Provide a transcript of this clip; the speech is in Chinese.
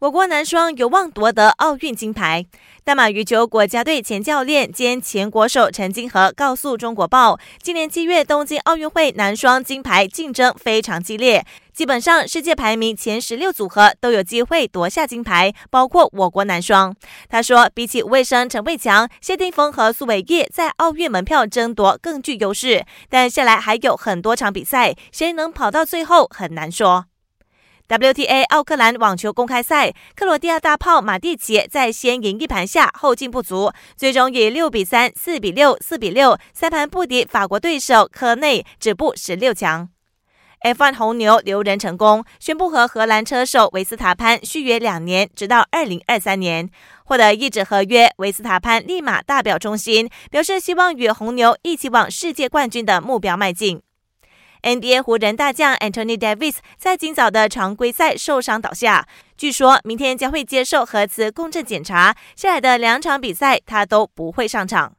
我国男双有望夺得奥运金牌。大马羽球国家队前教练兼前国手陈金河告诉中国报，今年七月东京奥运会男双金牌竞争非常激烈，基本上世界排名前十六组合都有机会夺下金牌，包括我国男双。他说，比起吴卫生、陈伟强、谢霆锋和苏伟业在奥运门票争夺更具优势，但下来还有很多场比赛，谁能跑到最后很难说。WTA 奥克兰网球公开赛，克罗地亚大炮马蒂奇在先赢一盘下后劲不足，最终以六比三、四比六、四比六三盘不敌法国对手科内，止步十六强。F1 红牛留人成功，宣布和荷兰车手维斯塔潘续约两年，直到二零二三年，获得一纸合约。维斯塔潘立马大表忠心，表示希望与红牛一起往世界冠军的目标迈进。NBA 湖人大将 Anthony Davis 在今早的常规赛受伤倒下，据说明天将会接受核磁共振检查，下来的两场比赛他都不会上场。